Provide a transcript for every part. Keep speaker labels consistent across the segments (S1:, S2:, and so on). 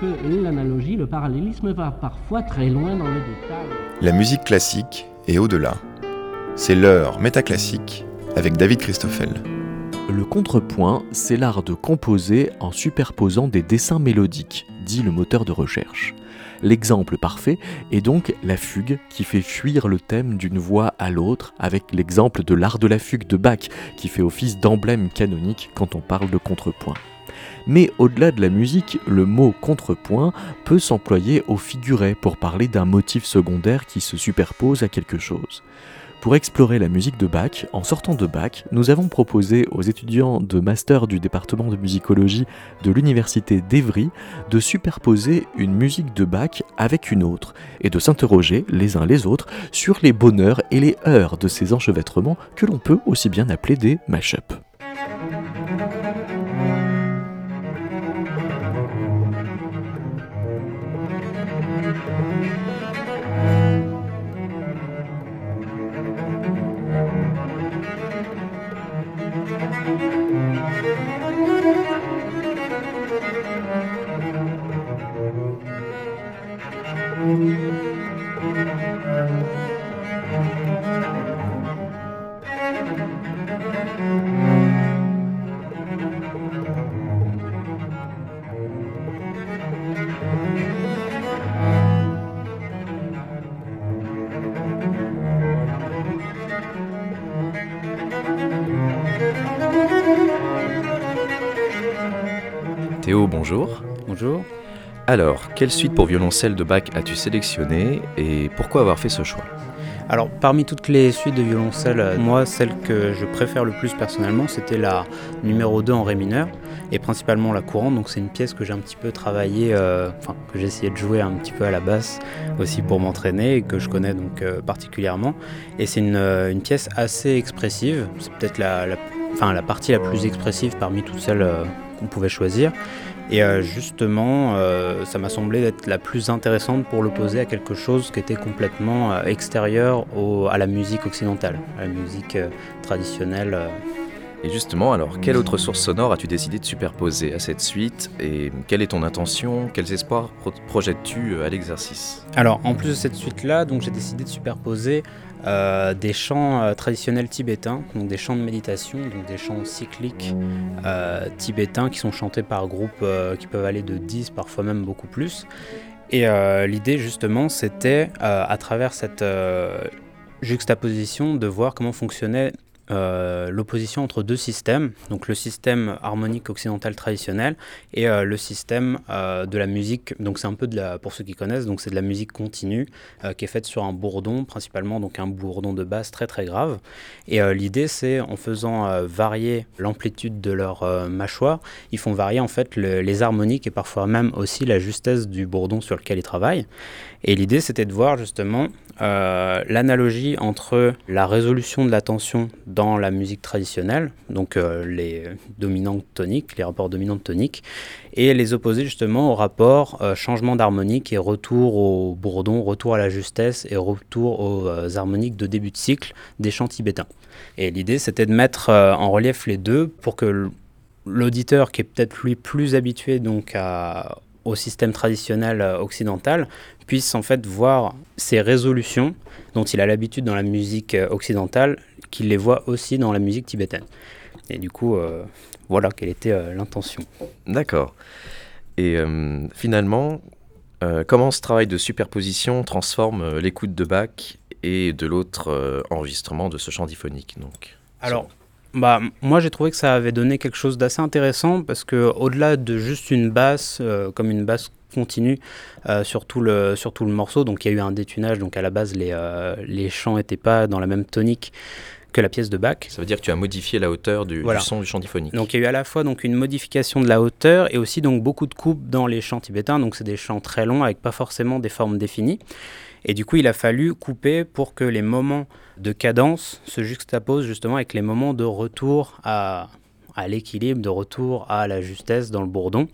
S1: que l'analogie, le parallélisme va parfois très loin dans le détail.
S2: La musique classique est au-delà. C'est l'heure métaclassique avec David Christoffel.
S3: Le contrepoint, c'est l'art de composer en superposant des dessins mélodiques, dit le moteur de recherche. L'exemple parfait est donc la fugue qui fait fuir le thème d'une voix à l'autre avec l'exemple de l'art de la fugue de Bach qui fait office d'emblème canonique quand on parle de contrepoint. Mais au-delà de la musique, le mot contrepoint peut s'employer au figuré pour parler d'un motif secondaire qui se superpose à quelque chose. Pour explorer la musique de Bach, en sortant de Bach, nous avons proposé aux étudiants de master du département de musicologie de l'université d'Evry de superposer une musique de Bach avec une autre et de s'interroger les uns les autres sur les bonheurs et les heures de ces enchevêtrements que l'on peut aussi bien appeler des mash-up.
S4: Alors, quelle suite pour violoncelle de Bach as-tu sélectionné et pourquoi avoir fait ce choix?
S5: Alors, parmi toutes les suites de violoncelle, euh, moi, celle que je préfère le plus personnellement, c'était la numéro 2 en ré mineur et principalement la courante. Donc, c'est une pièce que j'ai un petit peu travaillé, euh, enfin, que j'ai essayé de jouer un petit peu à la basse aussi pour m'entraîner et que je connais donc euh, particulièrement. Et c'est une, pièce assez expressive. C'est peut-être la, enfin, la partie la plus expressive parmi toutes celles qu'on pouvait choisir. Et euh, justement, euh, ça m'a semblé être la plus intéressante pour l'opposer à quelque chose qui était complètement euh, extérieur à la musique occidentale, à la musique traditionnelle.
S4: Et justement, alors, quelle autre source sonore as-tu décidé de superposer à cette suite Et quelle est ton intention? Quels espoirs projettes-tu à l'exercice?
S5: Alors, en plus de cette suite-là, donc j'ai décidé de superposer euh, des chants euh, traditionnels tibétains, donc des chants de méditation, donc des chants cycliques euh, tibétains qui sont chantés par groupes qui peuvent aller de 10, parfois même beaucoup plus. Et l'idée justement, c'était à travers cette juxtaposition de voir comment fonctionnait euh, l'opposition entre deux systèmes, donc le système harmonique occidental traditionnel et euh, le système euh, de la musique. Donc c'est un peu de la, pour ceux qui connaissent, donc c'est de la musique continue qui est faite sur un bourdon, principalement donc un bourdon de basse très très grave. Et l'idée c'est en faisant varier l'amplitude de leur mâchoire, ils font varier en fait les harmoniques et parfois même aussi la justesse du bourdon sur lequel ils travaillent. Et l'idée c'était de voir justement euh, l'analogie entre la résolution de la tension dans la musique traditionnelle, donc euh, les dominantes toniques, les rapports dominantes toniques, et les opposer justement au rapport euh, changement d'harmonique et retour au bourdon, retour à la justesse et retour aux harmoniques de début de cycle des chants tibétains. Et l'idée c'était de mettre en relief les deux pour que l'auditeur qui est peut-être lui plus habitué donc à, au système traditionnel euh, occidental puisse en fait voir ces résolutions dont il a l'habitude dans la musique euh, occidentale, qu'il les voit aussi dans la musique tibétaine. Et du coup, euh, voilà quelle était l'intention.
S4: D'accord. Et finalement, comment ce travail de superposition transforme l'écoute de Bach et de l'autre enregistrement de ce chant diphonique donc,
S5: Alors, bah, moi j'ai trouvé que ça avait donné quelque chose d'assez intéressant parce que au-delà de juste une basse, euh, comme une basse continue euh, sur, tout le, sur le morceau, donc il y a eu un détunage, donc à la base les, euh, les chants n'étaient pas dans la même tonique que la pièce de Bach.
S4: Ça veut dire que tu as modifié la hauteur du, son du chant diphonique.
S5: Donc il y a eu à la fois donc une modification de la hauteur et aussi donc beaucoup de coupes dans les chants tibétains. Donc c'est des chants très longs avec pas forcément des formes définies. Et du coup, il a fallu couper pour que les moments de cadence se juxtaposent justement avec les moments de retour à, à l'équilibre, de retour à la justesse dans le bourdon,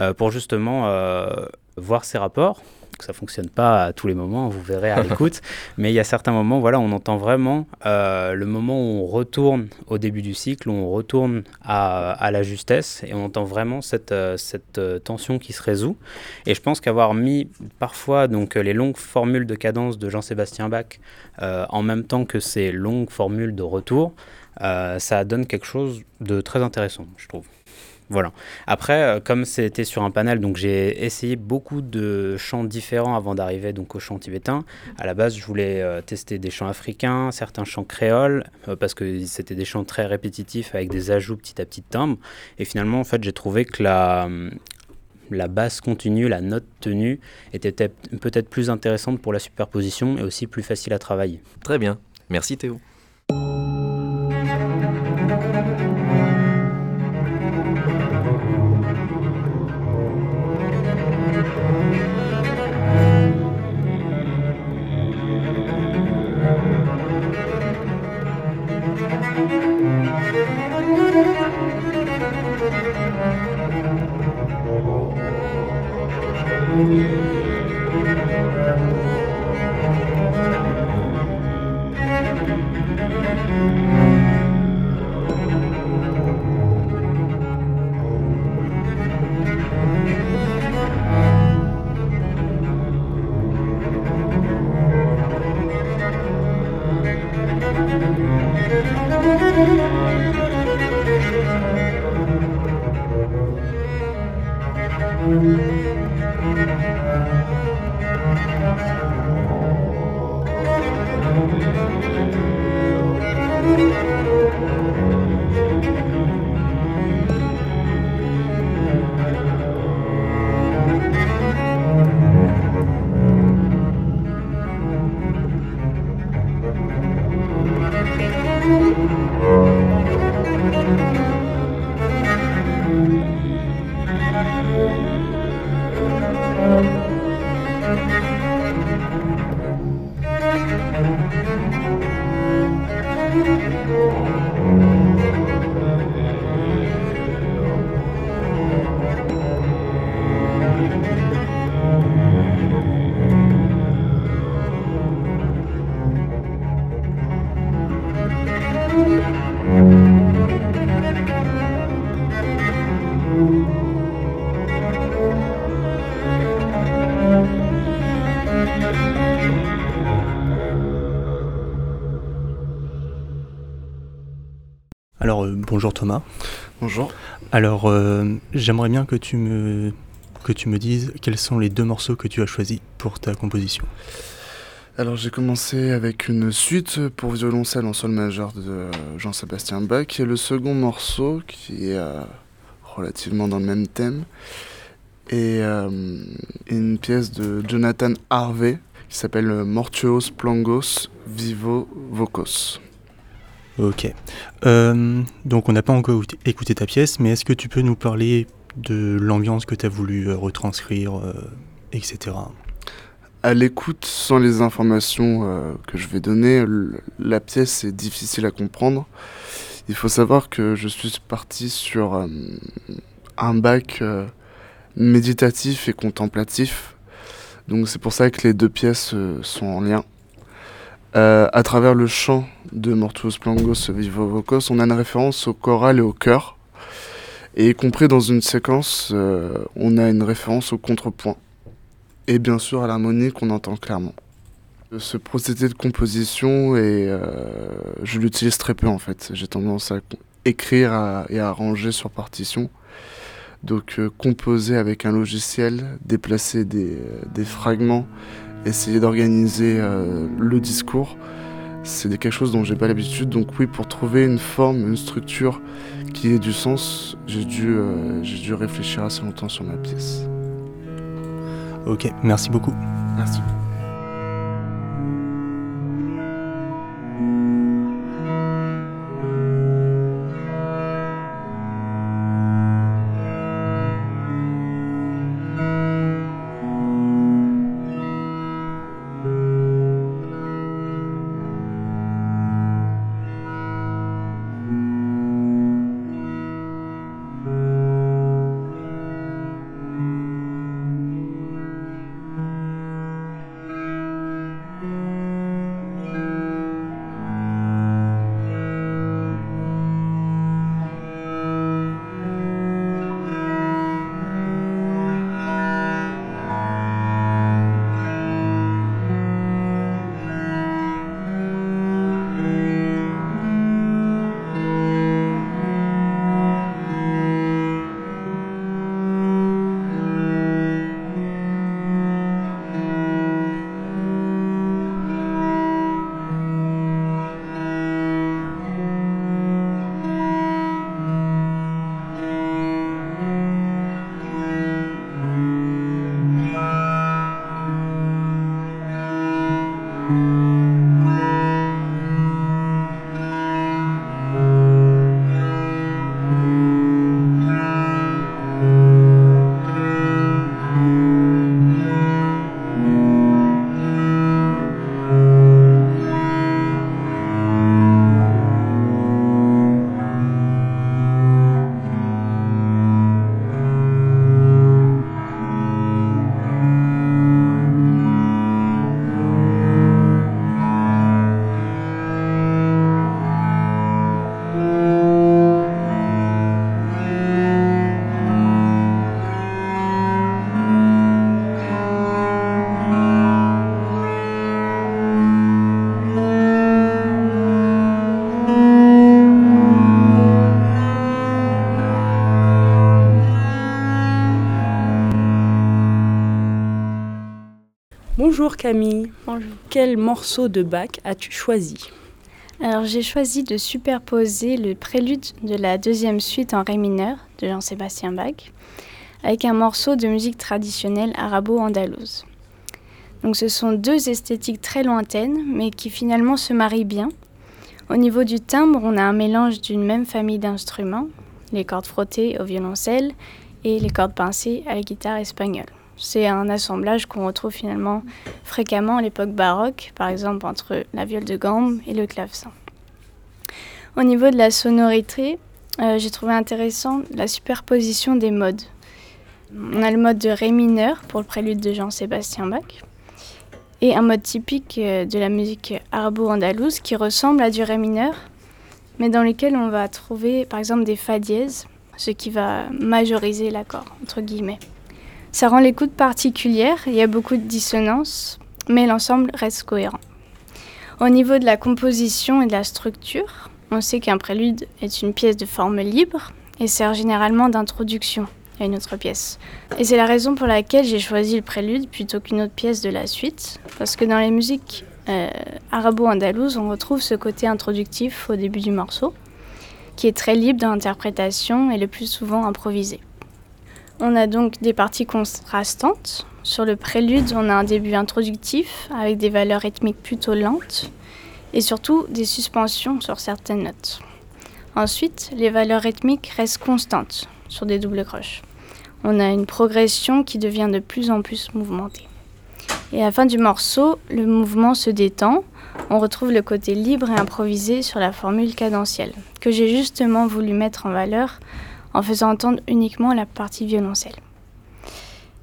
S5: euh, pour justement euh, voir ces rapports que ça fonctionne pas à tous les moments, vous verrez à l'écoute, mais il y a certains moments, voilà, on entend vraiment euh, le moment où on retourne au début du cycle, où on retourne à, à la justesse, et on entend vraiment cette, euh, cette euh, tension qui se résout. Et je pense qu'avoir mis parfois donc les longues formules de cadence de Jean-Sébastien Bach en même temps que ces longues formules de retour, ça donne quelque chose de très intéressant, je trouve. Voilà. Après, euh, comme c'était sur un panel, donc j'ai essayé beaucoup de chants différents avant d'arriver donc au chant tibétain. À la base, je voulais euh, tester des chants africains, certains chants créoles, euh, parce que c'était des chants très répétitifs avec des ajouts petit à petit de timbres. Et finalement, j'ai trouvé que la, la basse continue, la note tenue, était peut-être plus intéressante pour la superposition et aussi plus facile à travailler.
S4: Très bien. Merci Théo.
S6: Bonjour Thomas.
S7: Bonjour.
S6: Alors, euh, j'aimerais bien que tu, me, que tu me dises quels sont les deux morceaux que tu as choisis pour ta composition.
S7: Alors, j'ai commencé avec une suite pour violoncelle en sol majeur de Jean-Sébastien Bach et le second morceau qui est euh, relativement dans le même thème est euh, une pièce de Jonathan Harvey qui s'appelle Mortuos Plangos Vivo Vocos.
S6: Ok. Euh, donc on n'a pas encore écouté ta pièce, mais est-ce que tu peux nous parler de l'ambiance que tu as voulu euh, retranscrire, euh, etc.
S7: À l'écoute, sans les informations que je vais donner, la pièce est difficile à comprendre. Il faut savoir que je suis parti sur un bac méditatif et contemplatif. Donc c'est pour ça que les deux pièces sont en lien. Euh, à travers le chant de Mortuos Plangos Vivo Vocos, on a une référence au choral et au chœur. Et y compris dans une séquence, euh, on a une référence au contrepoint. Et bien sûr à l'harmonie qu'on entend clairement. Ce procédé de composition, et euh, je l'utilise très peu en fait. J'ai tendance à écrire et à arranger sur partition. Donc composer avec un logiciel, déplacer des, des fragments essayer d'organiser euh, le discours. C'est quelque chose dont j'ai pas l'habitude. Donc oui, pour trouver une forme, une structure qui ait du sens, j'ai dû, euh, j'ai dû réfléchir assez longtemps sur ma pièce.
S6: Ok, merci beaucoup.
S7: Merci.
S8: Camille.
S9: Bonjour.
S8: Quel morceau de Bach as-tu choisi
S9: Alors j'ai choisi de superposer le prélude de la deuxième suite en ré mineur de Jean-Sébastien Bach avec un morceau de musique traditionnelle arabo-andalouse. Donc ce sont deux esthétiques très lointaines mais qui finalement se marient bien. Au niveau du timbre, on a un mélange d'une même famille d'instruments, les cordes frottées au violoncelle et les cordes pincées à la guitare espagnole. C'est un assemblage qu'on retrouve finalement fréquemment à l'époque baroque, par exemple entre la viole de gambe et le clavecin. Au niveau de la sonorité, euh, j'ai trouvé intéressant la superposition des modes. On a le mode de Ré mineur pour le prélude de Jean-Sébastien Bach et un mode typique euh, de la musique arabo-andalouse qui ressemble à du Ré mineur, mais dans lequel on va trouver par exemple des Fa dièses, ce qui va majoriser l'accord, entre guillemets. Ça rend l'écoute particulière, il y a beaucoup de dissonances, mais l'ensemble reste cohérent. Au niveau de la composition et de la structure, on sait qu'un prélude est une pièce de forme libre et sert généralement d'introduction à une autre pièce. Et c'est la raison pour laquelle j'ai choisi le prélude plutôt qu'une autre pièce de la suite, parce que dans les musiques euh, arabo-andalouses, on retrouve ce côté introductif au début du morceau, qui est très libre dans l'interprétation et le plus souvent improvisé. On a donc des parties contrastantes. Sur le prélude, on a un début introductif avec des valeurs rythmiques plutôt lentes et surtout des suspensions sur certaines notes. Ensuite, les valeurs rythmiques restent constantes sur des doubles croches. On a une progression qui devient de plus en plus mouvementée. Et à la fin du morceau, le mouvement se détend. On retrouve le côté libre et improvisé sur la formule cadentielle, que j'ai justement voulu mettre en valeur en faisant entendre uniquement la partie violoncelle.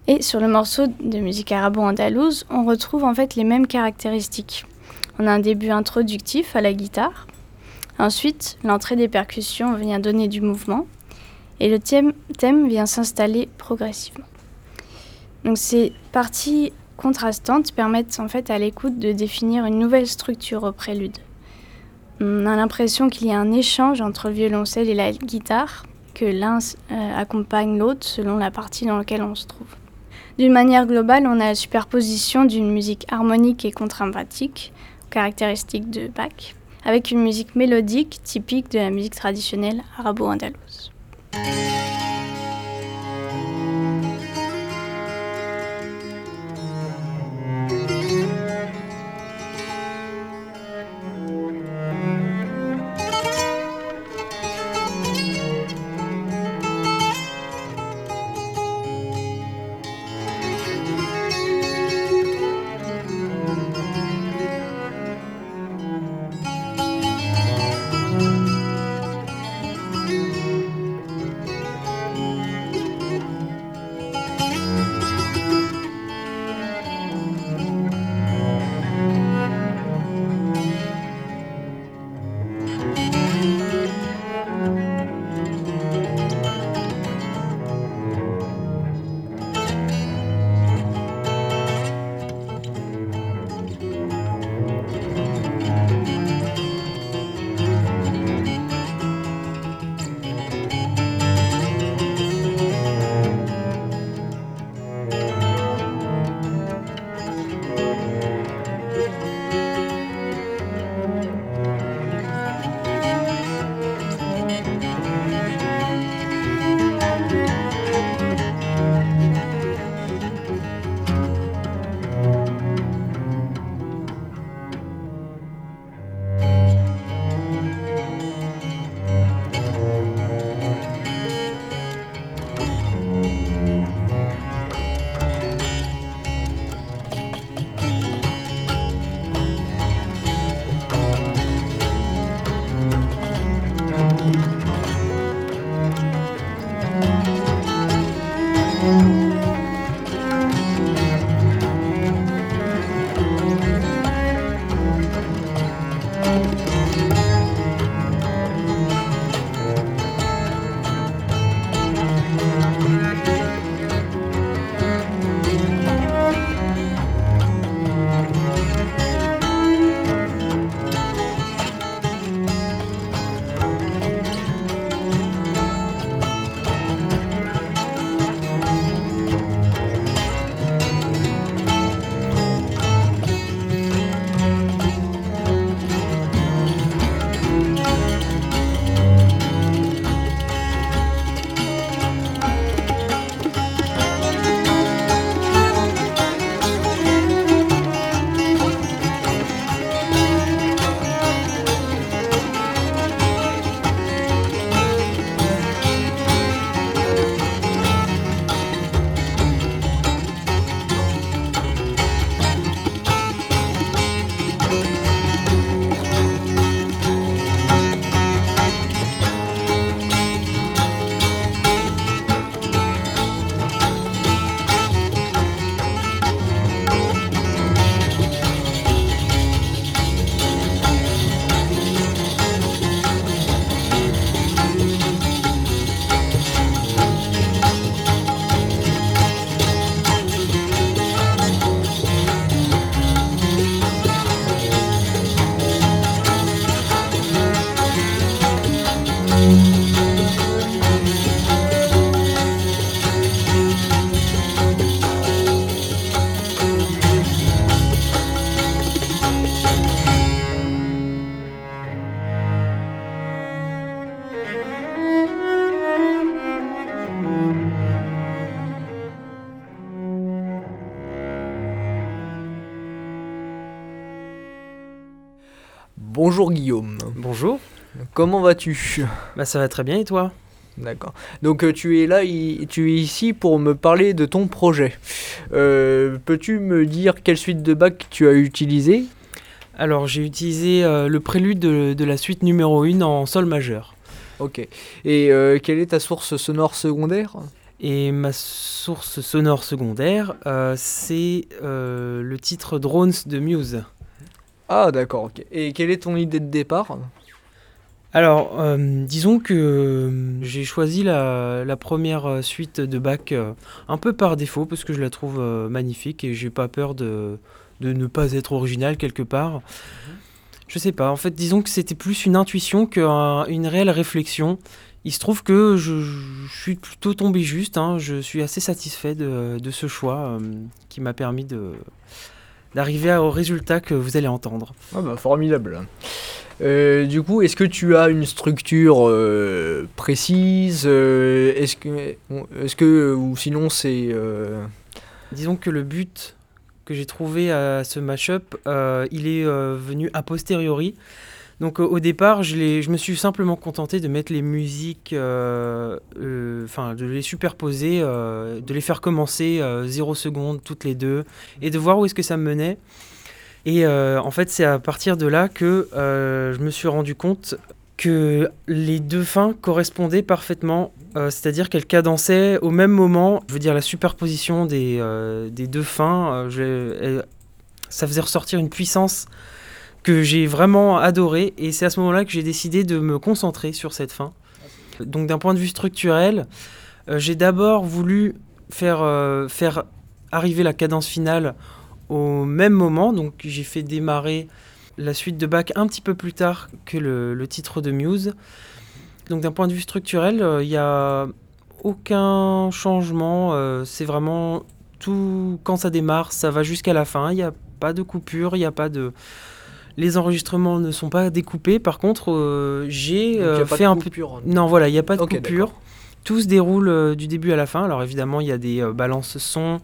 S9: Et sur le morceau de musique arabo-andalouse, on retrouve en fait les mêmes caractéristiques. On a un début introductif à la guitare. Ensuite, l'entrée des percussions vient donner du mouvement. Et le thème, vient s'installer progressivement. Donc ces parties contrastantes permettent en fait à l'écoute de définir une nouvelle structure au prélude. On a l'impression qu'il y a un échange entre le violoncelle et la guitare, l'un euh, accompagne l'autre selon la partie dans laquelle on se trouve. D'une manière globale, on a la superposition d'une musique harmonique et contre-emphatique, caractéristique de Bach, avec une musique mélodique typique de la musique traditionnelle arabo-andalouse.
S10: Bonjour Guillaume.
S11: Bonjour.
S10: Comment vas-tu?
S11: Bah ça va très bien et toi?
S10: D'accord. Donc euh, tu es là, tu es ici pour me parler de ton projet. Euh, peux-tu me dire quelle suite de bac tu as utilisé
S11: Alors j'ai utilisé euh, le prélude de, la suite numéro 1 en sol majeur.
S10: Ok. Et quelle est ta source sonore secondaire?
S11: Et ma source sonore secondaire, c'est le titre Drones de Muse.
S10: Ah d'accord, ok. Et quelle est ton idée de départ
S11: alors, euh, disons que euh, j'ai choisi la, première euh, suite de bac un peu par défaut parce que je la trouve magnifique et j'ai pas peur de, ne pas être original quelque part. Mhm. Je sais pas, en fait, disons que c'était plus une intuition qu'une réelle réflexion. Il se trouve que je, suis plutôt tombé juste, hein. je suis assez satisfait de, ce choix qui m'a permis d'arriver au résultat que vous allez entendre.
S10: Ah bah formidable. Euh, du coup, est-ce que tu as une structure euh, précise euh, Est-ce que, est que, ou sinon c'est.
S11: Disons que le but que j'ai trouvé à ce mashup, il est venu a posteriori. Donc au départ, je, je me suis simplement contenté de mettre les musiques, enfin de les superposer, de les faire commencer 0 secondes toutes les deux, et de voir où est-ce que ça me menait. Et euh, en fait, c'est à partir de là que euh, je me suis rendu compte que les deux fins correspondaient parfaitement, euh, c'est-à-dire qu'elles cadençaient au même moment. Je veux dire, la superposition des, des deux fins, ça faisait ressortir une puissance que j'ai vraiment adorée. Et c'est à ce moment-là que j'ai décidé de me concentrer sur cette fin. Donc d'un point de vue structurel, j'ai d'abord voulu faire, faire arriver la cadence finale au même moment. Donc j'ai fait démarrer la suite de bac un petit peu plus tard que le, titre de Muse. Donc d'un point de vue structurel, euh, il n'y a aucun changement. Euh, c'est vraiment tout quand ça démarre, ça va jusqu'à la fin. Il n'y a pas de coupure, il n'y a pas de les enregistrements ne sont pas découpés. Par contre, euh, j'ai fait un peu. Non, voilà, il n'y a pas de coupure. Tout se déroule du début à la fin. Alors évidemment, il y a des balances son,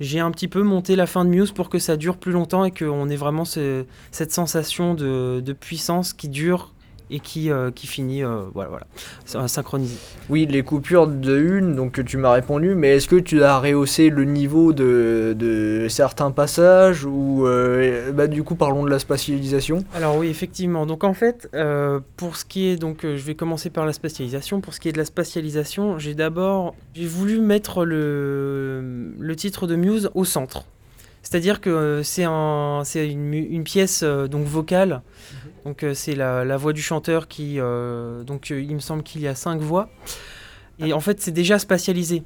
S11: j'ai un petit peu monté la fin de Muse pour que ça dure plus longtemps et qu'on ait vraiment cette sensation de, puissance qui dure et qui, euh, qui finit euh, voilà, voilà, synchronisé.
S10: Oui, les coupures de une, donc tu m'as répondu, mais est-ce que tu as rehaussé le niveau de, de certains passages ou euh, bah, du coup parlons de la spatialisation?
S11: Alors oui, effectivement. Donc en fait, pour ce qui est donc je vais commencer par la spatialisation. Pour ce qui est de la spatialisation, j'ai d'abord j'ai voulu mettre le, le titre de Muse au centre. C'est-à-dire que c'est un, une, une pièce donc vocale. Donc euh, c'est la, voix du chanteur qui... Euh, donc euh, il me semble qu'il y a cinq voix. Et en fait c'est déjà spatialisé.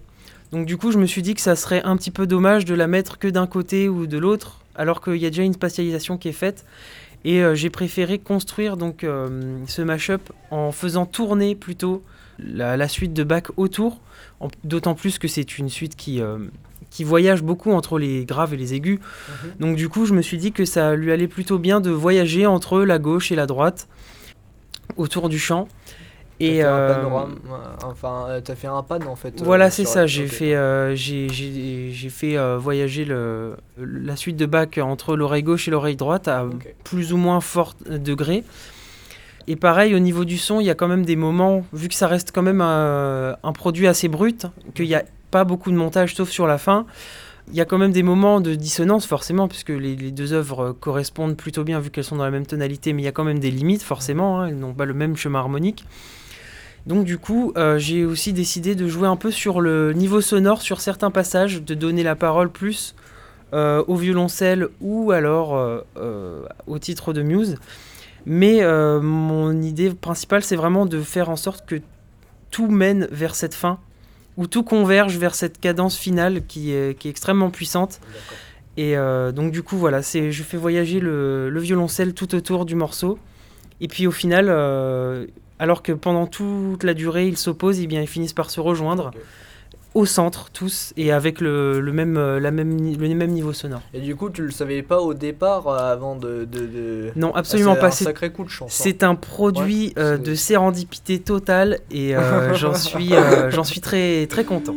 S11: Donc du coup je me suis dit que ça serait un petit peu dommage de la mettre que d'un côté ou de l'autre, alors qu'il y a déjà une spatialisation qui est faite. Et j'ai préféré construire donc ce mashup en faisant tourner plutôt la, suite de bac autour, d'autant plus que c'est une suite qui, qui voyage beaucoup entre les graves et les aigus. Mhm. Donc du coup, je me suis dit que ça lui allait plutôt bien de voyager entre la gauche et la droite autour du champ.
S10: Et euh, enfin, euh, t'as fait un pan en fait.
S11: Voilà, euh, c'est ça. J'ai fait, j'ai, fait voyager le, la suite de bac entre l'oreille gauche et l'oreille droite à plus ou moins fort degré. Et pareil, au niveau du son, il y a quand même des moments, vu que ça reste quand même un, un produit assez brut, qu'il y a pas beaucoup de montage sauf sur la fin. Il y a quand même des moments de dissonance forcément puisque les, deux œuvres correspondent plutôt bien vu qu'elles sont dans la même tonalité mais il y a quand même des limites forcément, hein, elles n'ont pas le même chemin harmonique. Donc du coup euh, j'ai aussi décidé de jouer un peu sur le niveau sonore sur certains passages, de donner la parole plus euh, au violoncelle ou alors euh, au titre de Muse. Mais mon idée principale c'est vraiment de faire en sorte que tout mène vers cette fin où tout converge vers cette cadence finale qui est, qui est extrêmement puissante. Et euh, donc du coup voilà, c'est je fais voyager le, le, violoncelle tout autour du morceau. Et puis au final, euh, alors que pendant toute la durée ils s'opposent, et eh bien ils finissent par se rejoindre au centre tous et avec le, le, même, euh, la même, le même niveau sonore.
S10: Et du coup, tu le savais pas au départ euh, avant de. de,
S11: Non, absolument pas.
S10: C'est un sacré coup de chance.
S11: Hein. C'est un produit euh, de sérendipité totale et j'en suis, j'en suis très, très content.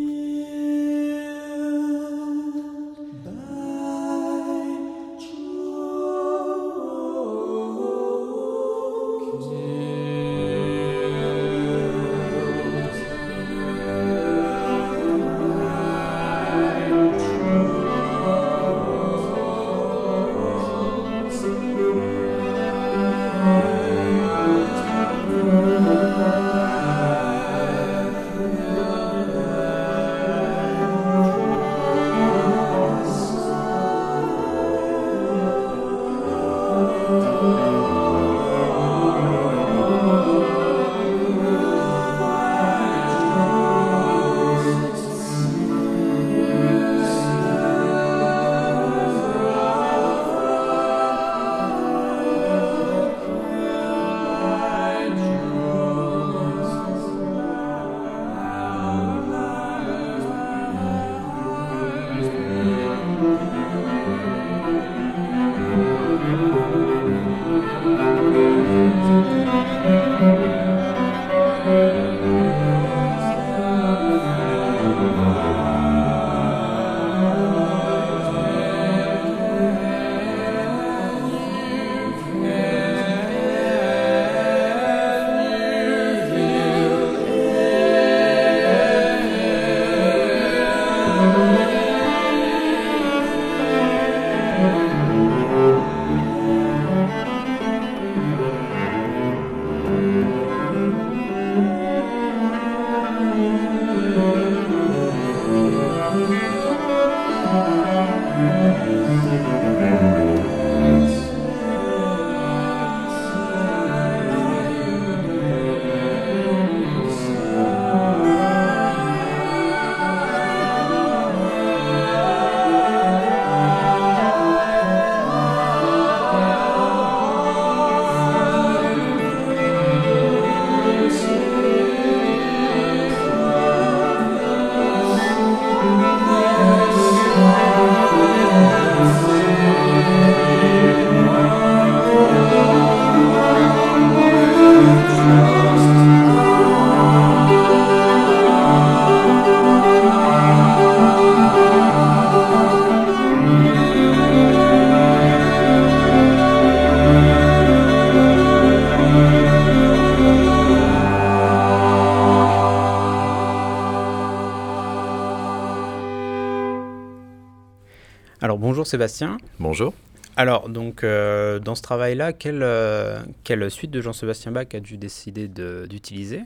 S5: Sébastien.
S4: Bonjour.
S5: Alors donc euh, dans ce travail-là, quelle, euh, quelle suite de Jean-Sébastien Bach as-tu décidé d'utiliser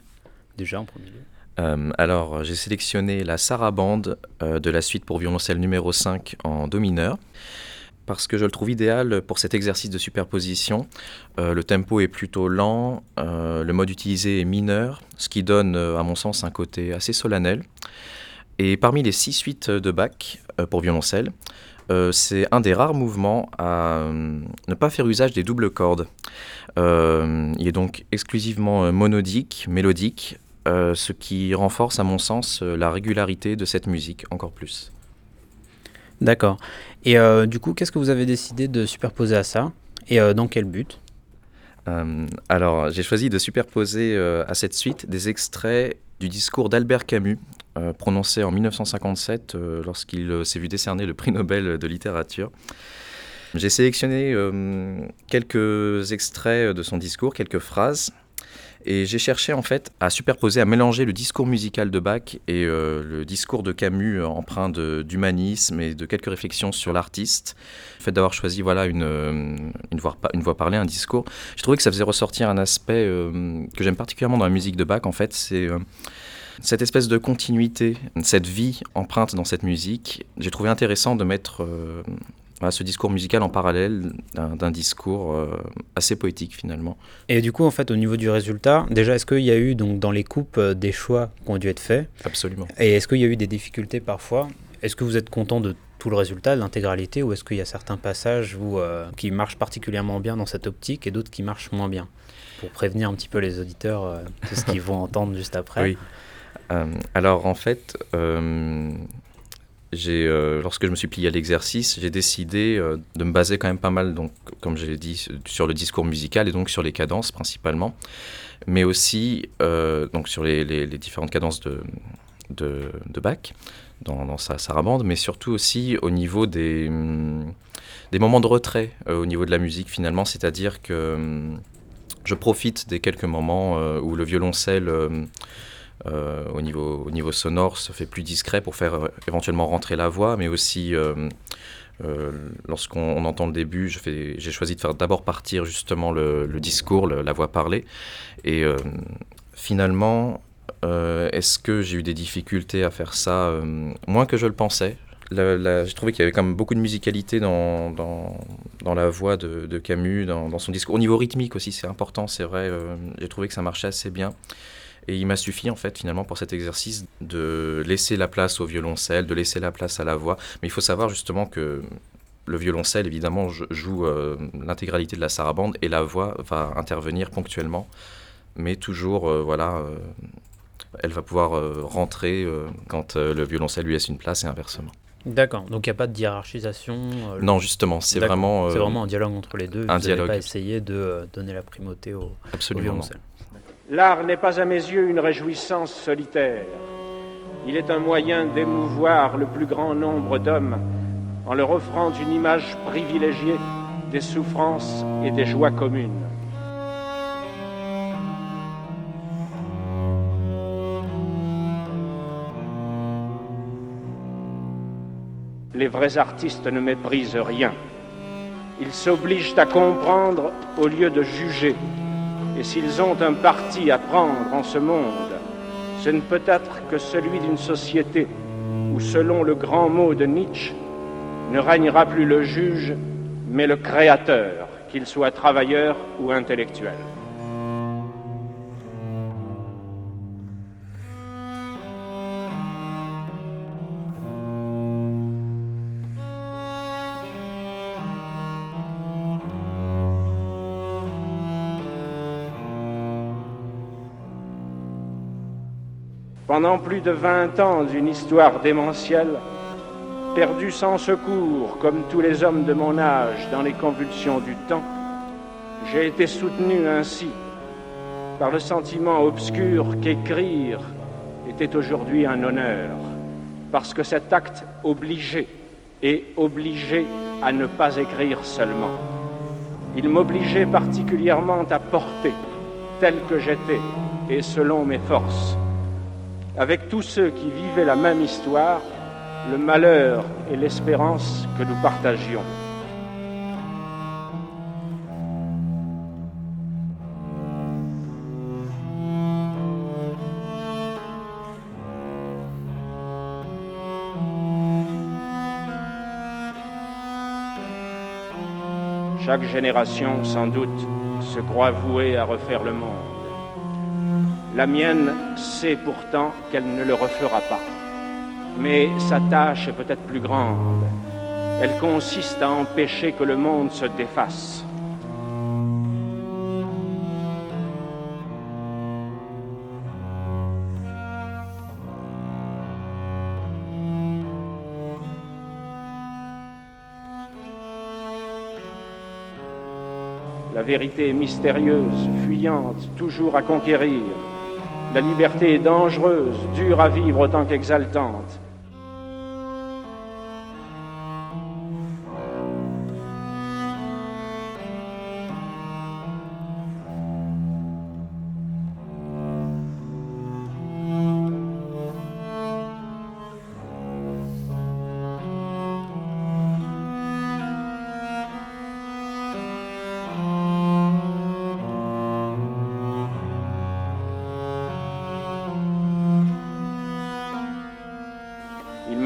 S5: déjà en premier lieu?
S4: Euh, alors, j'ai sélectionné la sarabande de la suite pour violoncelle numéro 5 en do mineur parce que je le trouve idéal pour cet exercice de superposition. Euh, le tempo est plutôt lent, euh, le mode utilisé est mineur, ce qui donne, à mon sens, un côté assez solennel. Et parmi les six suites de Bach euh, pour violoncelle, euh, c'est un des rares mouvements à euh, ne pas faire usage des doubles cordes. Euh, il est donc exclusivement monodique, mélodique, ce qui renforce, à mon sens, la régularité de cette musique encore plus.
S5: D'accord. Et du coup, qu'est-ce que vous avez décidé de superposer à ça? Et dans quel but?
S4: Alors, j'ai choisi de superposer à cette suite des extraits du discours d'Albert Camus, euh, prononcé en 1957 euh, lorsqu'il euh, s'est vu décerner le prix Nobel de littérature. J'ai sélectionné quelques extraits de son discours, quelques phrases, et j'ai cherché en fait à superposer, à mélanger le discours musical de Bach et le discours de Camus empreint d'humanisme et de quelques réflexions sur l'artiste. Le fait d'avoir choisi voilà, une, voix, une voix parlée, un discours, j'ai trouvé que ça faisait ressortir un aspect que j'aime particulièrement dans la musique de Bach. En fait, c'est cette espèce de continuité, cette vie empreinte dans cette musique. J'ai trouvé intéressant de mettre euh, voilà, ce discours musical en parallèle d'un discours euh, assez poétique finalement.
S5: Et du coup, en fait, au niveau du résultat, déjà, est-ce qu'il y a eu donc dans les coupes euh, des choix qui ont dû être faits?
S4: Absolument.
S5: Et est-ce qu'il y a eu des difficultés parfois? Est-ce que vous êtes content de tout le résultat, de l'intégralité, ou est-ce qu'il y a certains passages où, euh, qui marchent particulièrement bien dans cette optique et d'autres qui marchent moins bien? Pour prévenir un petit peu les auditeurs euh, de ce qu'ils vont entendre juste après.
S4: Oui. Euh, alors en fait, euh, euh, lorsque je me suis plié à l'exercice, j'ai décidé de me baser quand même pas mal, donc, comme je l'ai dit, sur le discours musical et donc sur les cadences principalement, mais aussi donc sur les, différentes cadences de, de, de Bach dans, dans sa sarabande, mais surtout aussi au niveau des, hum, des moments de retrait au niveau de la musique finalement, c'est-à-dire que hum, je profite des quelques moments où le violoncelle au, niveau, au niveau sonore se fait plus discret pour faire euh, éventuellement rentrer la voix, mais aussi euh, euh, lorsqu'on on entend le début, j'ai choisi de faire d'abord partir justement le, discours, la voix parlée. Et euh, finalement, euh, est-ce que j'ai eu des difficultés à faire ça Euh, Moins que je le pensais? J'ai trouvé qu'il y avait quand même beaucoup de musicalité dans, dans, la voix de, Camus, dans, son discours. Au niveau rythmique aussi, c'est important, c'est vrai. euh, j'ai trouvé que ça marchait assez bien. Et il m'a suffi, en fait, finalement, pour cet exercice, de laisser la place au violoncelle, de laisser la place à la voix. Mais il faut savoir justement que le violoncelle, évidemment, joue euh, l'intégralité de la sarabande et la voix va intervenir ponctuellement. Mais toujours, euh, voilà, euh, elle va pouvoir rentrer quand le violoncelle lui laisse une place et inversement.
S5: D'accord, donc il n'y a pas de hiérarchisation
S4: Non, justement, c'est vraiment,
S5: C'est vraiment un dialogue entre les deux.
S4: un
S5: vous
S4: dialogue.
S5: pas essayé de donner la primauté au, violoncelle.
S12: L'art n'est pas à mes yeux une réjouissance solitaire. Il est un moyen d'émouvoir le plus grand nombre d'hommes en leur offrant une image privilégiée des souffrances et des joies communes. Les vrais artistes ne méprisent rien. Ils s'obligent à comprendre au lieu de juger. Et s'ils ont un parti à prendre en ce monde, ce ne peut être que celui d'une société où, selon le grand mot de Nietzsche, ne régnera plus le juge, mais le créateur, qu'il soit travailleur ou intellectuel. Pendant plus de vingt ans d'une histoire démentielle, perdu sans secours comme tous les hommes de mon âge dans les convulsions du temps, j'ai été soutenu ainsi par le sentiment obscur qu'écrire était aujourd'hui un honneur, parce que cet acte obligeait et obligé à ne pas écrire seulement. Il m'obligeait particulièrement à porter, tel que j'étais et selon mes forces, avec tous ceux qui vivaient la même histoire, le malheur et l'espérance que nous partagions. Chaque génération, sans doute, se croit vouée à refaire le monde. La mienne sait pourtant qu'elle ne le refera pas. Mais sa tâche est peut-être plus grande. Elle consiste à empêcher que le monde se défasse. La vérité est mystérieuse, fuyante, toujours à conquérir. La liberté est dangereuse, dure à vivre autant qu'exaltante.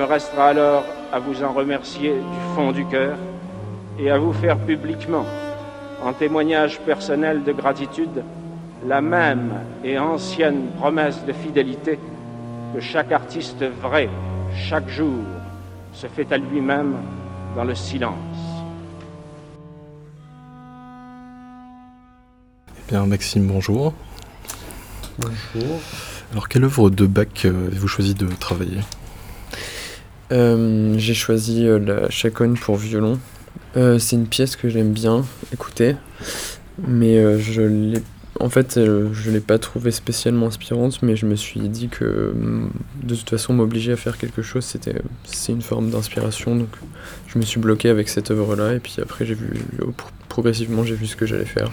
S12: Restera alors à vous en remercier du fond du cœur et à vous faire publiquement, en témoignage personnel de gratitude, la même et ancienne promesse de fidélité que chaque artiste vrai, chaque jour, se fait à lui-même dans le silence.
S13: Eh bien, Maxime, bonjour.
S14: Bonjour.
S13: Alors, quelle œuvre de Bach euh, avez-vous choisi de travailler?
S14: Euh, j'ai choisi euh, la chaconne pour violon. Euh, c'est une pièce que j'aime bien écouter, mais je l'ai, en fait, je l'ai pas trouvée spécialement inspirante, mais je me suis dit que mm, de toute façon m'obliger à faire quelque chose, c'était, c'est une forme d'inspiration, donc je me suis bloqué avec cette œuvre-là, et puis après j'ai vu, pro- progressivement j'ai vu ce que j'allais faire.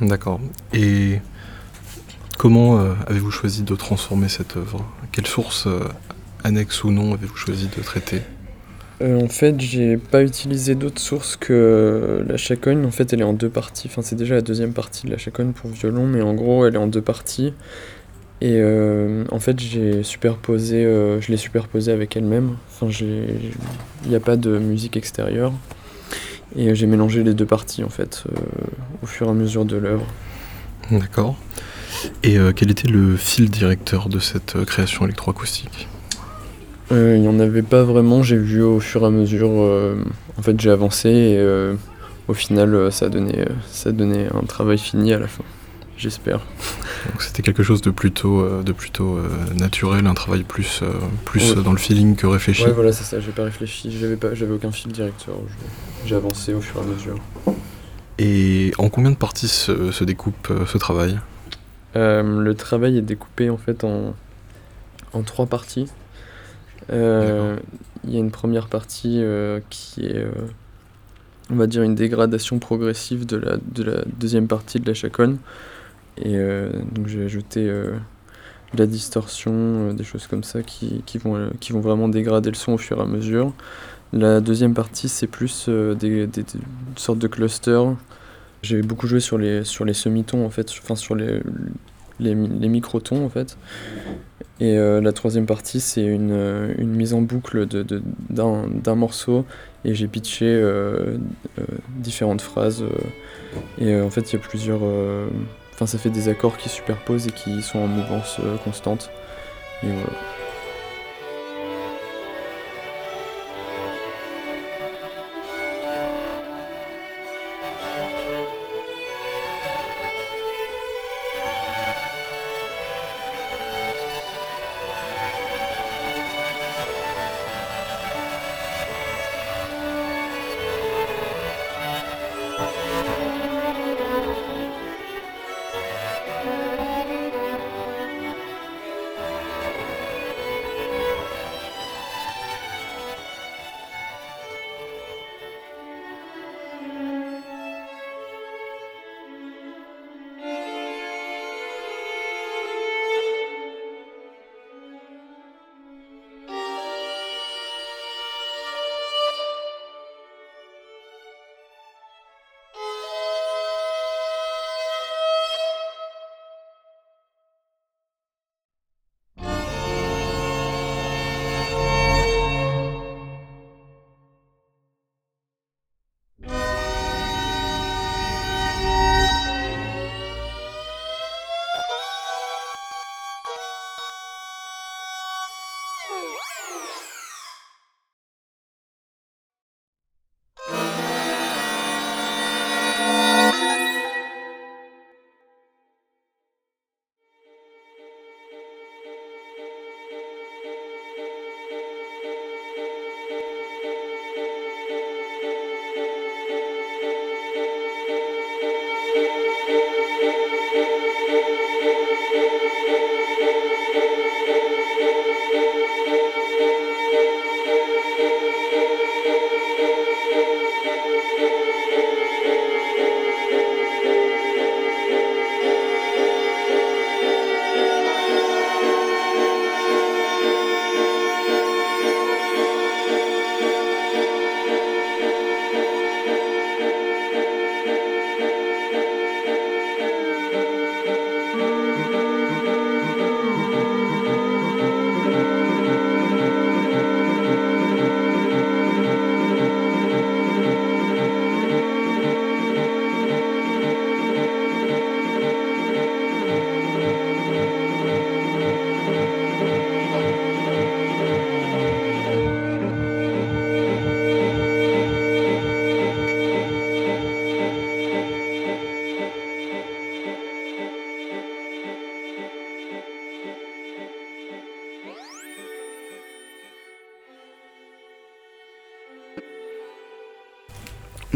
S13: D'accord. Et comment avez-vous choisi de transformer cette œuvre? Quelle source, annexe ou non, avez-vous choisi de traiter
S14: Euh, en fait, j'ai pas utilisé d'autres sources que la chaconne. En fait, elle est en deux parties. Enfin, c'est déjà la deuxième partie de la chaconne pour violon, mais en gros, elle est en deux parties. Et euh, en fait, j'ai superposé, euh, je l'ai superposée avec elle-même. Enfin, il n'y a pas de musique extérieure. Et j'ai mélangé les deux parties, en fait, euh, au fur et à mesure de l'œuvre.
S13: D'accord. Et euh, quel était le fil directeur de cette euh, création électroacoustique?
S14: Euh, Il n'y en avait pas vraiment, j'ai vu au fur et à mesure. euh, en fait, j'ai avancé et euh, au final, euh, ça, a donné, euh, ça a donné un travail fini à la fin. J'espère.
S13: Donc c'était quelque chose de plutôt, euh, de plutôt euh, naturel, un travail plus, euh, plus
S14: Ouais.
S13: dans le feeling que réfléchi.
S14: Ouais, voilà, c'est ça, j'ai pas réfléchi, j'avais, pas, j'avais aucun fil directeur. J'ai avancé au fur et à mesure.
S13: Et en combien de parties se, se découpe euh, ce travail?
S14: Euh, le travail est découpé en fait en, en trois parties. Euh, il y a une première partie qui est, on va dire, une dégradation progressive de la, de la deuxième partie de la chaconne. Et donc j'ai ajouté de la distorsion, des choses comme ça qui, qui, vont, qui vont vraiment dégrader le son au fur et à mesure. La deuxième partie, c'est plus des, des, sortes de clusters j'ai beaucoup joué sur les, sur les semitons, en fait, enfin sur les, les, les microtons, en fait. Et euh, la troisième partie, c'est une, euh, une, mise en boucle d'un de, morceau et j'ai pitché euh, différentes phrases. et en fait, il y a plusieurs. Enfin, ça fait des accords qui superposent et qui sont en mouvance constante. Et voilà.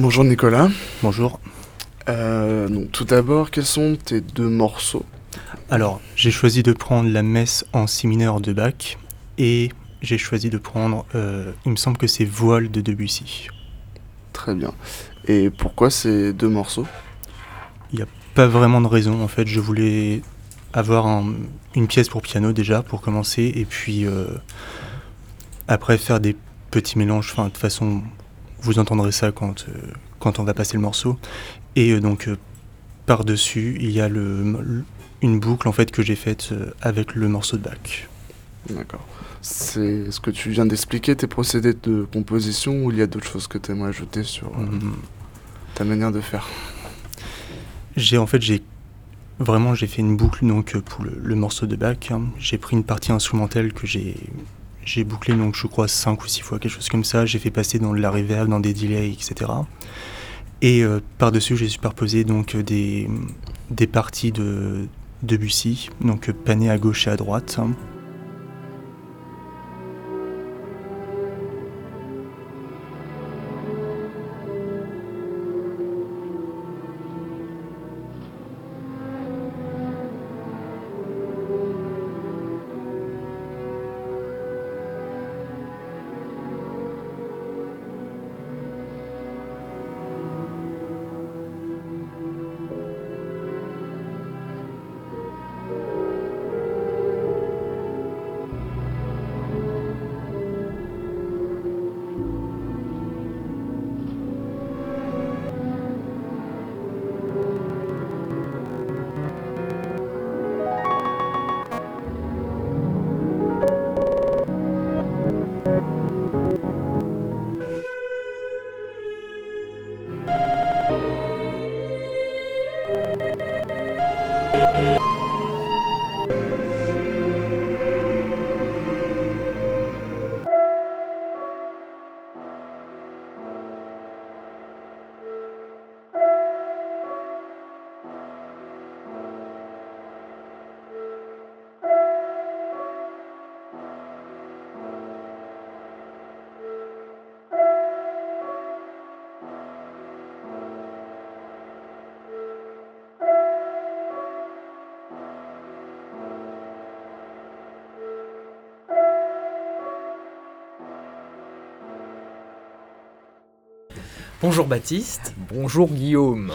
S7: Bonjour Nicolas.
S6: Bonjour.
S7: Euh, donc, tout d'abord, quels sont tes deux morceaux?
S6: Alors, j'ai choisi de prendre la messe en si mineur de Bach et j'ai choisi de prendre, euh, il me semble que c'est Voile de Debussy.
S7: Très bien. Et pourquoi ces deux morceaux?
S6: Il n'y a pas vraiment de raison en fait. Je voulais avoir une pièce pour piano déjà pour commencer et puis euh, après faire des petits mélanges. Enfin, de façon, vous entendrez ça quand, euh, quand on va passer le morceau. Et euh, donc, euh, par-dessus, il y a le, une boucle en fait que j'ai faite avec le morceau de Bach.
S7: D'accord. C'est ce que tu viens d'expliquer, tes procédés de composition, ou il y a d'autres choses que tu aimerais ajouter sur mm. ta manière de faire?
S6: J'ai en fait, j'ai vraiment j'ai fait une boucle donc pour le, morceau de Bach. Hein. J'ai pris une partie instrumentale que j'ai j'ai bouclé, donc je crois, 5 ou 6 fois, quelque chose comme ça. J'ai fait passer dans de la reverb, dans des delays, etc. Et euh, par-dessus, j'ai superposé donc des, des parties de Debussy, donc panées à gauche et à droite.
S11: Bonjour Baptiste.
S10: Bonjour Guillaume.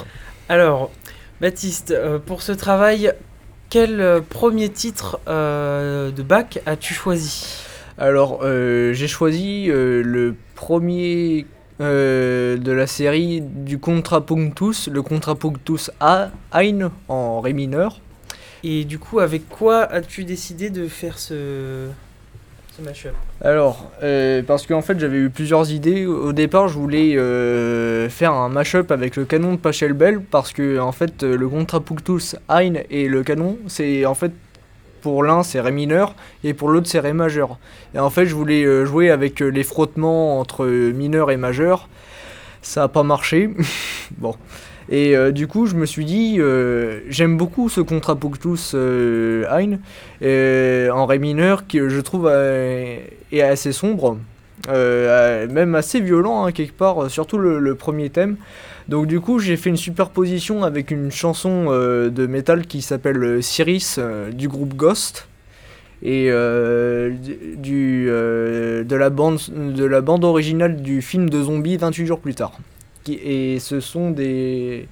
S11: Alors, Baptiste, euh, pour ce travail, quel euh, premier titre euh, de bac as-tu choisi?
S10: Alors, euh, j'ai choisi euh, le premier euh, de la série du Contrapunctus, le Contrapunctus A, Ein en Ré mineur.
S11: Et du coup, avec quoi as-tu décidé de faire ce,
S10: Alors, euh, parce qu'en fait j'avais eu plusieurs idées. Au départ, je voulais euh, faire un mashup avec le canon de Pachelbel parce que en fait euh, le Contrapunctus Ein et le canon, c'est en fait pour l'un c'est Ré mineur et pour l'autre c'est Ré majeur. Et en fait, je voulais jouer avec les frottements entre mineur et majeur. Ça a pas marché. bon. Et euh, du coup, je me suis dit, euh, j'aime beaucoup ce Contrapunctus euh, Ein euh, en Ré mineur qui je trouve est assez sombre, même assez violent hein, quelque part, surtout le, premier thème. Donc du coup, j'ai fait une superposition avec une chanson de métal qui s'appelle Cyrus du groupe Ghost et euh, du, euh, de, la bande, de la bande originale du film de zombies 28 jours plus tard. Qui, et ce sont des,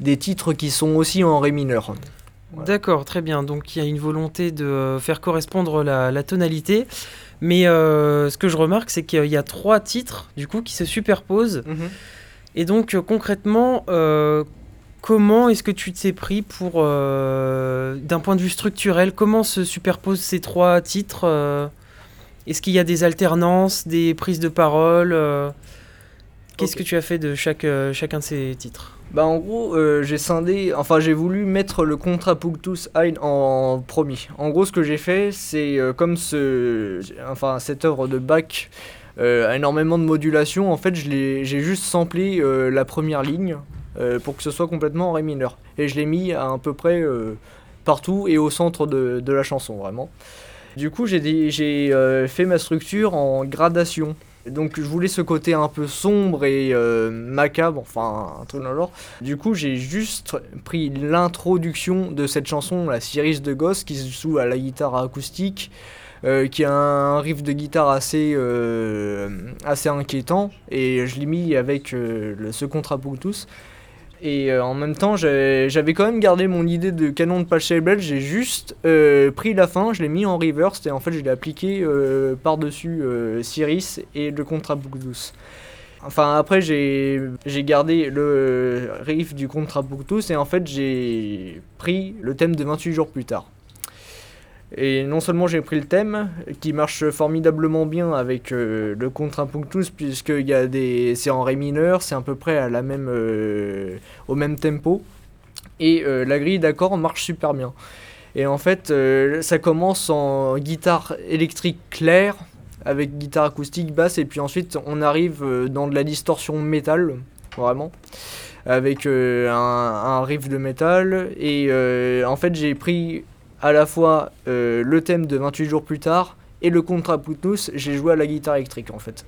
S10: des titres qui sont aussi en ré mineur.
S11: D'accord, très bien. Donc il y a une volonté de euh, faire correspondre la, la tonalité. Mais euh, ce que je remarque, c'est qu'il y a trois titres du coup qui se superposent. Et donc concrètement, comment est-ce que tu t'es pris pour, euh, d'un point de vue structurel, comment se superposent ces trois titres euh, Est-ce qu'il y a des alternances, des prises de parole euh, Qu'est-ce que tu as fait de chaque, chacun de ces titres?
S10: Bah en gros, euh, j'ai scindé, enfin j'ai voulu mettre le Contrapunctus Ein en premier. En gros, ce que j'ai fait, c'est euh, comme ce, enfin cette œuvre de Bach euh, a énormément de modulation. En fait, j'ai juste samplé la première ligne euh, pour que ce soit complètement en ré mineur. Et je l'ai mis à, peu près euh, partout et au centre de, de la chanson, vraiment. Du coup, j'ai euh, fait ma structure en gradation. Donc je voulais ce côté un peu sombre et euh, macabre, enfin un truc dans genre. Du coup, j'ai juste pris l'introduction de cette chanson, la Cyrus de Gosse, qui se joue à la guitare acoustique, qui a un riff de guitare assez, assez inquiétant, et je l'ai mis avec ce Contrapunctus. Et euh, en même temps, j'avais quand même gardé mon idée de canon de Pachelbel. J'ai juste euh, pris la fin, je l'ai mis en reverse et en fait, je l'ai appliqué euh, par-dessus Cyrus et le Contrapunctus. Enfin, après, j'ai gardé le riff du Contrapunctus et en fait, j'ai pris le thème de 28 jours plus tard. Et non seulement j'ai pris le thème, qui marche formidablement bien avec euh, le Contrapunctus, puisqu'il y a des... c'est en Ré mineur, c'est à peu près à la même, euh, au même tempo, et euh, la grille d'accords marche super bien. Et en fait, euh, ça commence en guitare électrique claire, avec guitare acoustique basse, et puis ensuite on arrive dans de la distorsion métal, vraiment avec un, riff de métal. Et en fait, j'ai pris à la fois euh, le thème de 28 jours plus tard et le Contrapunctus, j'ai joué à la guitare électrique en fait.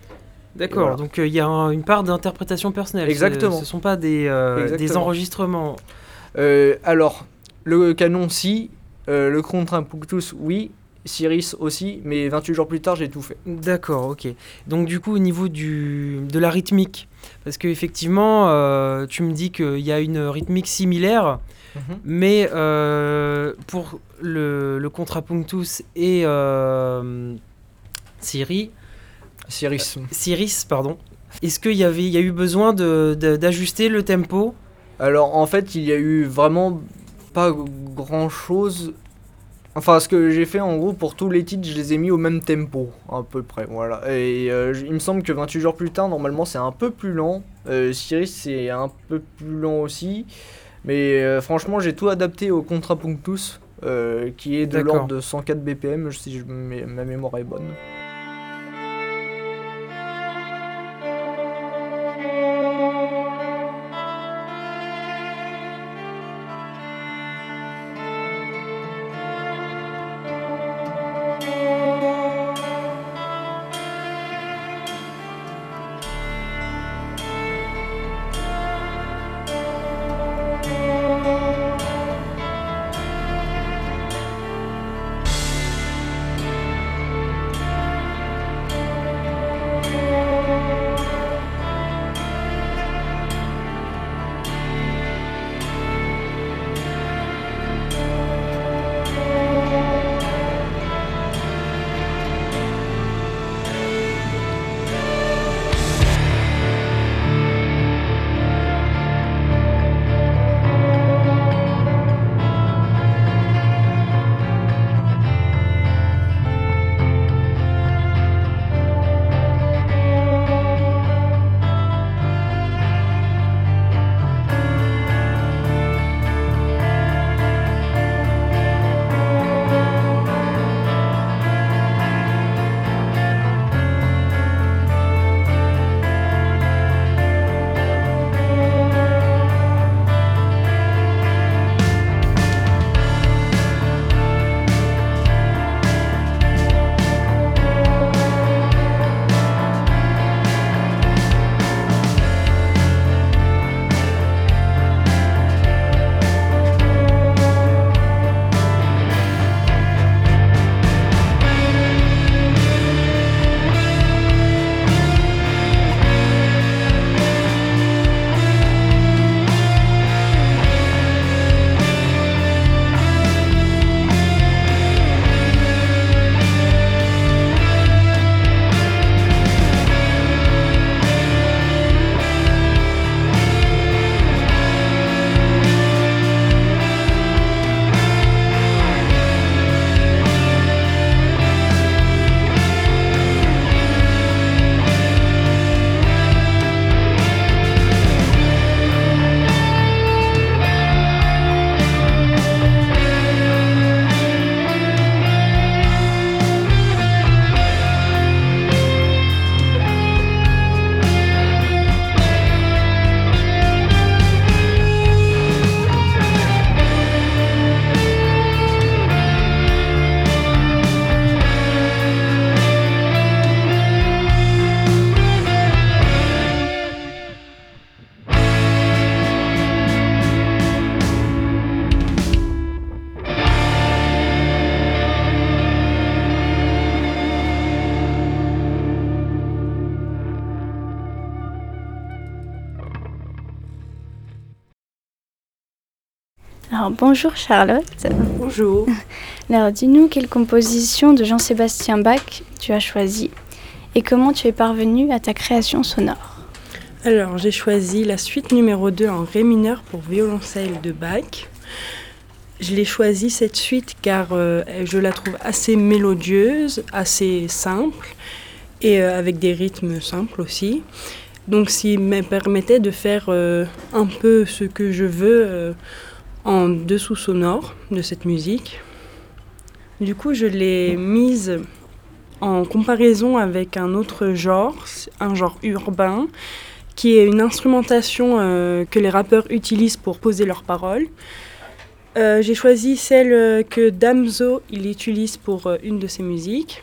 S11: D'accord,
S10: voilà.
S11: donc euh, il y a un- une part d'interprétation personnelle.
S10: Exactement.
S11: Ce ne sont pas des, euh, des enregistrements.
S10: Alors, le canon, si. le Contrapunctus, oui. Cyrus aussi. Mais 28 jours plus tard, j'ai tout fait.
S11: D'accord, ok. Donc du coup, au niveau du, de la rythmique, parce qu'effectivement, tu me dis qu'il y a une rythmique similaire,
S10: Mhm.
S11: mais euh, pour le, le contrapunctus et euh, Siri,
S10: Cyrus.
S11: Cyrus, pardon, est-ce qu'il y, avait- il y a eu besoin de- de- d'ajuster le tempo?
S10: Alors en fait, il y a eu vraiment pas grand chose. Enfin, ce que j'ai fait en gros pour tous les titres, je les ai mis au même tempo, à peu près. Voilà. Et euh, il me semble que 28 jours plus tard, normalement, c'est un peu plus lent. Euh, Cyrus, c'est un peu plus lent aussi. Mais euh, franchement, j'ai tout adapté au Contrapunctus, euh, qui est de l'ordre de 104 BPM, si je- ma mémoire est bonne.
S9: Bonjour Charlotte.
S8: Bonjour.
S9: Alors dis-nous quelle composition de Jean-Sébastien Bach tu as choisi et comment tu es parvenu à ta création sonore?
S8: Alors j'ai choisi la suite numéro 2 en ré mineur pour violoncelle de Bach. Je l'ai choisi cette suite car euh, je la trouve assez mélodieuse, assez simple et euh, avec des rythmes simples aussi. Donc, s'il me permettait de faire euh, un peu ce que je veux en dessous sonore de cette musique. Du coup, je l'ai mise en comparaison avec un autre genre, un genre urbain, qui est une instrumentation que les rappeurs utilisent pour poser leurs paroles. Euh, j'ai choisi celle euh, que Damso il utilise pour euh, une de ses musiques.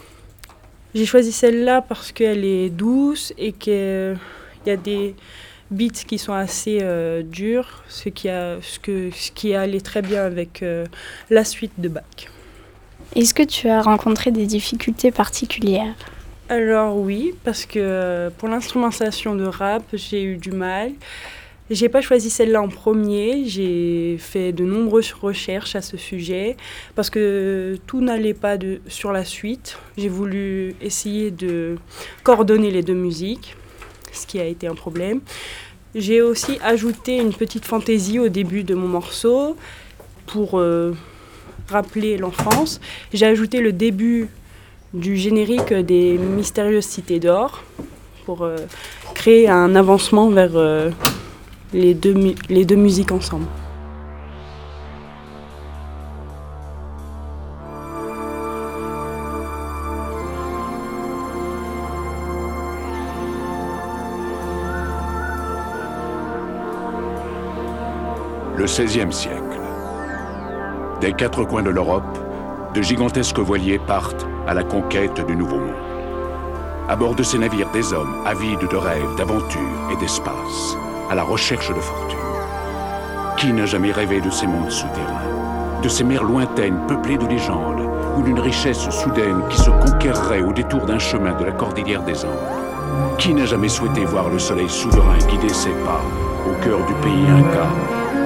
S8: J'ai choisi celle-là parce qu'elle est douce et qu'il y a des beats qui sont assez durs, ce qui, a, ce, que, ce qui allait très bien avec la suite de Bach.
S9: Est-ce que tu as rencontré des difficultés particulières?
S8: Alors oui, parce que pour l'instrumentation de rap, j'ai eu du mal. J'ai pas choisi celle-là en premier. J'ai fait de nombreuses recherches à ce sujet parce que tout n'allait pas de, sur la suite. J'ai voulu essayer de coordonner les deux musiques, ce qui a été un problème. J'ai aussi ajouté une petite fantaisie au début de mon morceau pour euh, rappeler l'enfance. J'ai ajouté le début du générique des mystérieuses cités d'or pour euh, créer un avancement vers euh, les deux, les deux musiques ensemble.
S15: Le XVIe siècle. Des quatre coins de l'Europe, de gigantesques voiliers partent à la conquête du Nouveau Monde. À bord de ces navires, des hommes avides de rêves, d'aventures et d'espace à la recherche de fortune. Qui n'a jamais rêvé de ces mondes souterrains, de ces mers lointaines peuplées de légendes, ou d'une richesse soudaine qui se conquerrait au détour d'un chemin de la cordillère des Andes? Qui n'a jamais souhaité voir le soleil souverain guider ses pas au cœur du pays Inca,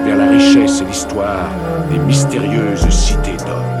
S15: vers la richesse et l'histoire des mystérieuses cités d'hommes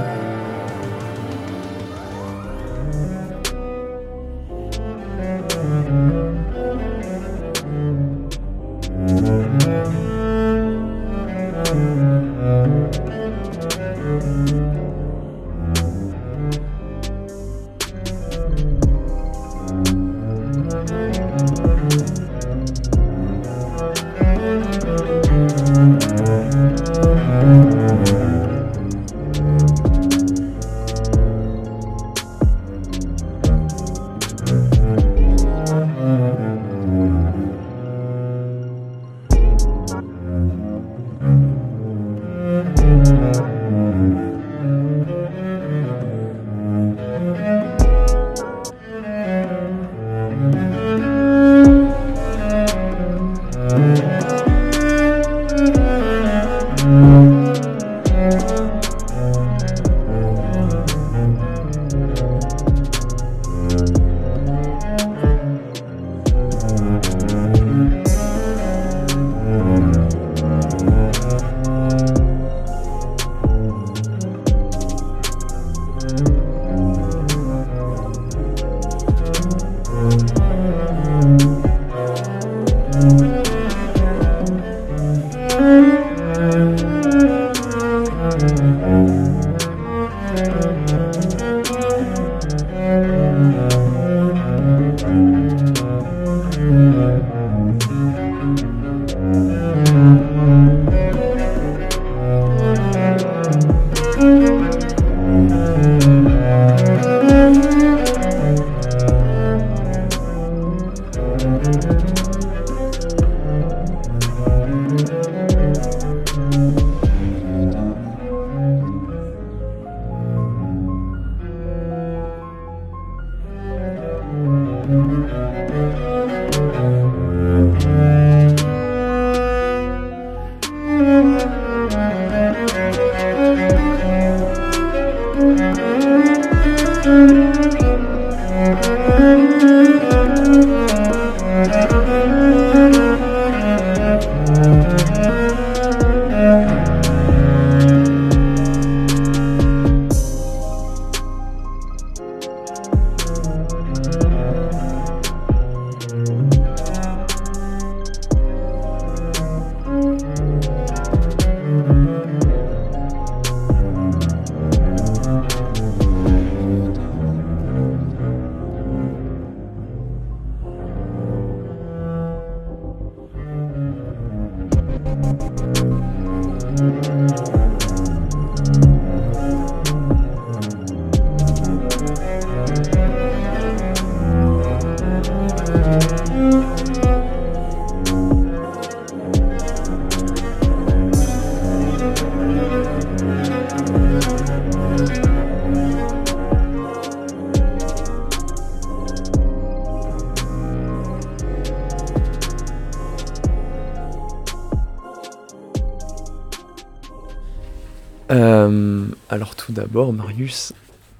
S14: Marius,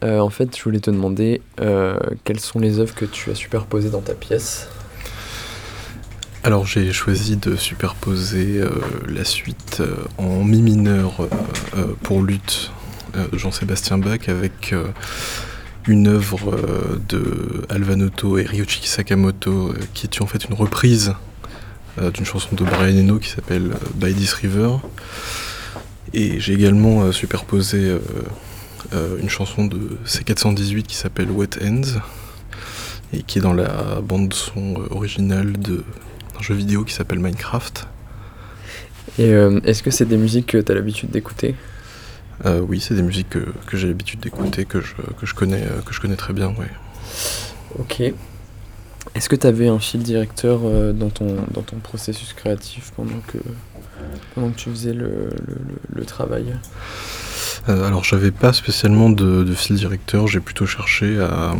S14: euh, en fait, je voulais te demander euh, quelles sont les œuvres que tu as superposées dans ta pièce?
S13: Alors j'ai choisi de superposer euh, la suite en mi mineur pour lutte de Jean-Sébastien Bach avec une œuvre de Alvanoto et Ryuichi Sakamoto qui est en fait une reprise d'une chanson de Brian Eno qui s'appelle By This River. Et j'ai également superposé une chanson de C418 qui s'appelle Wet Ends et qui est dans la bande son euh, originale d'un jeu vidéo qui s'appelle Minecraft.
S14: Et euh, est-ce que c'est des musiques que tu as l'habitude d'écouter?
S13: Euh, oui, c'est des musiques que, que j'ai l'habitude d'écouter, que je, que, je connais, euh, que je connais très bien, ouais.
S14: Ok. Est-ce que tu avais un fil directeur euh, dans, ton, dans ton processus créatif pendant que, pendant que tu faisais le, le, le- le travail?
S13: Euh, alors j'avais pas spécialement de, fil directeur, j'ai plutôt cherché à,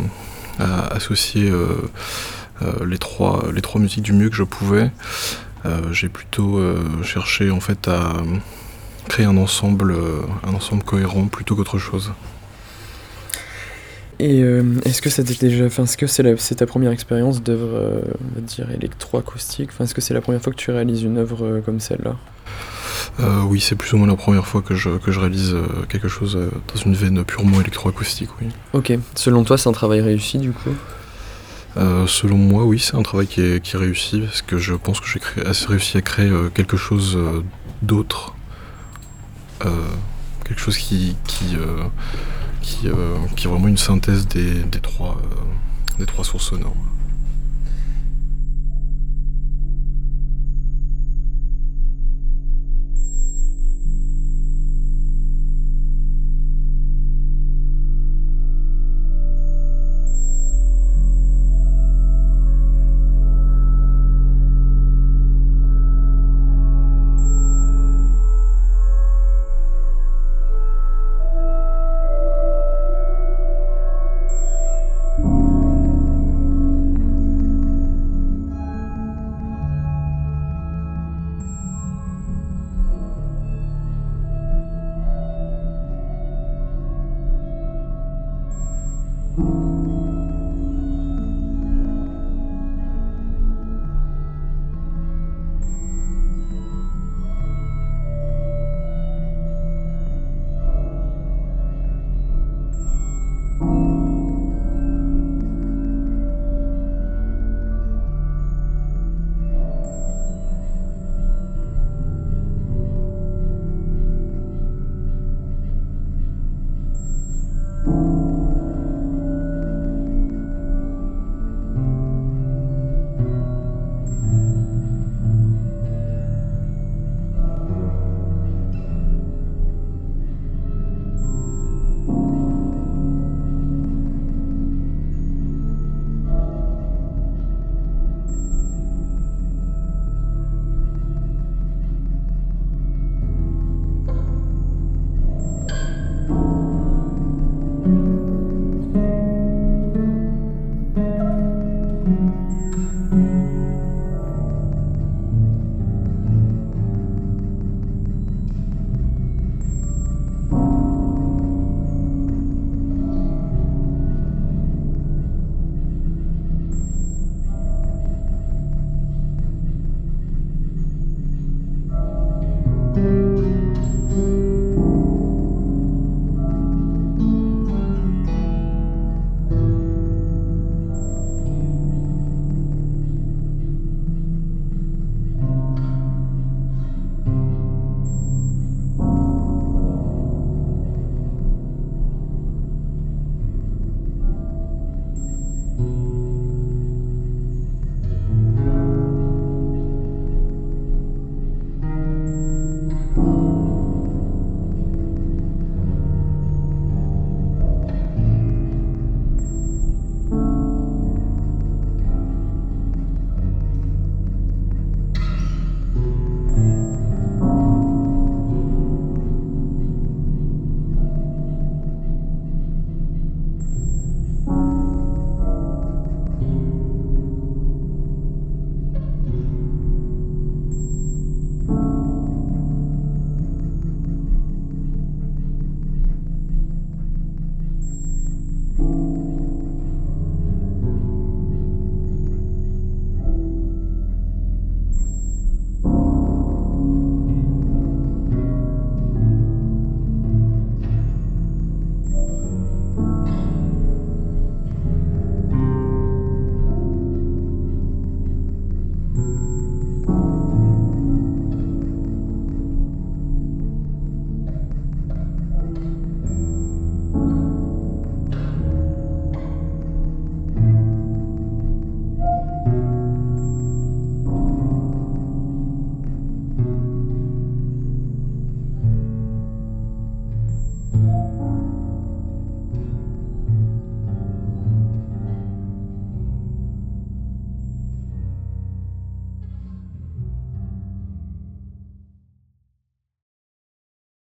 S13: associer euh, euh, les, trois, les trois musiques du mieux que je pouvais. J'ai plutôt cherché en fait à créer un ensemble, un ensemble cohérent plutôt qu'autre chose.
S14: Et est-ce que c'était déjà, est-ce que c'est, ta première expérience d'œuvre, euh, on est-ce que c'est la première fois que tu réalises une œuvre comme celle-là?
S13: Euh, oui, c'est plus ou moins la première fois que je, que je réalise euh, quelque chose euh, dans une veine purement électroacoustique, oui.
S14: Ok. Selon toi, c'est un travail réussi du coup?
S13: Selon moi, oui, c'est un travail qui est, qui est réussi parce que je pense que j'ai assez réussi à créer quelque chose d'autre, quelque chose qui qui, qui, qui est vraiment une synthèse des, des trois des trois sources sonores.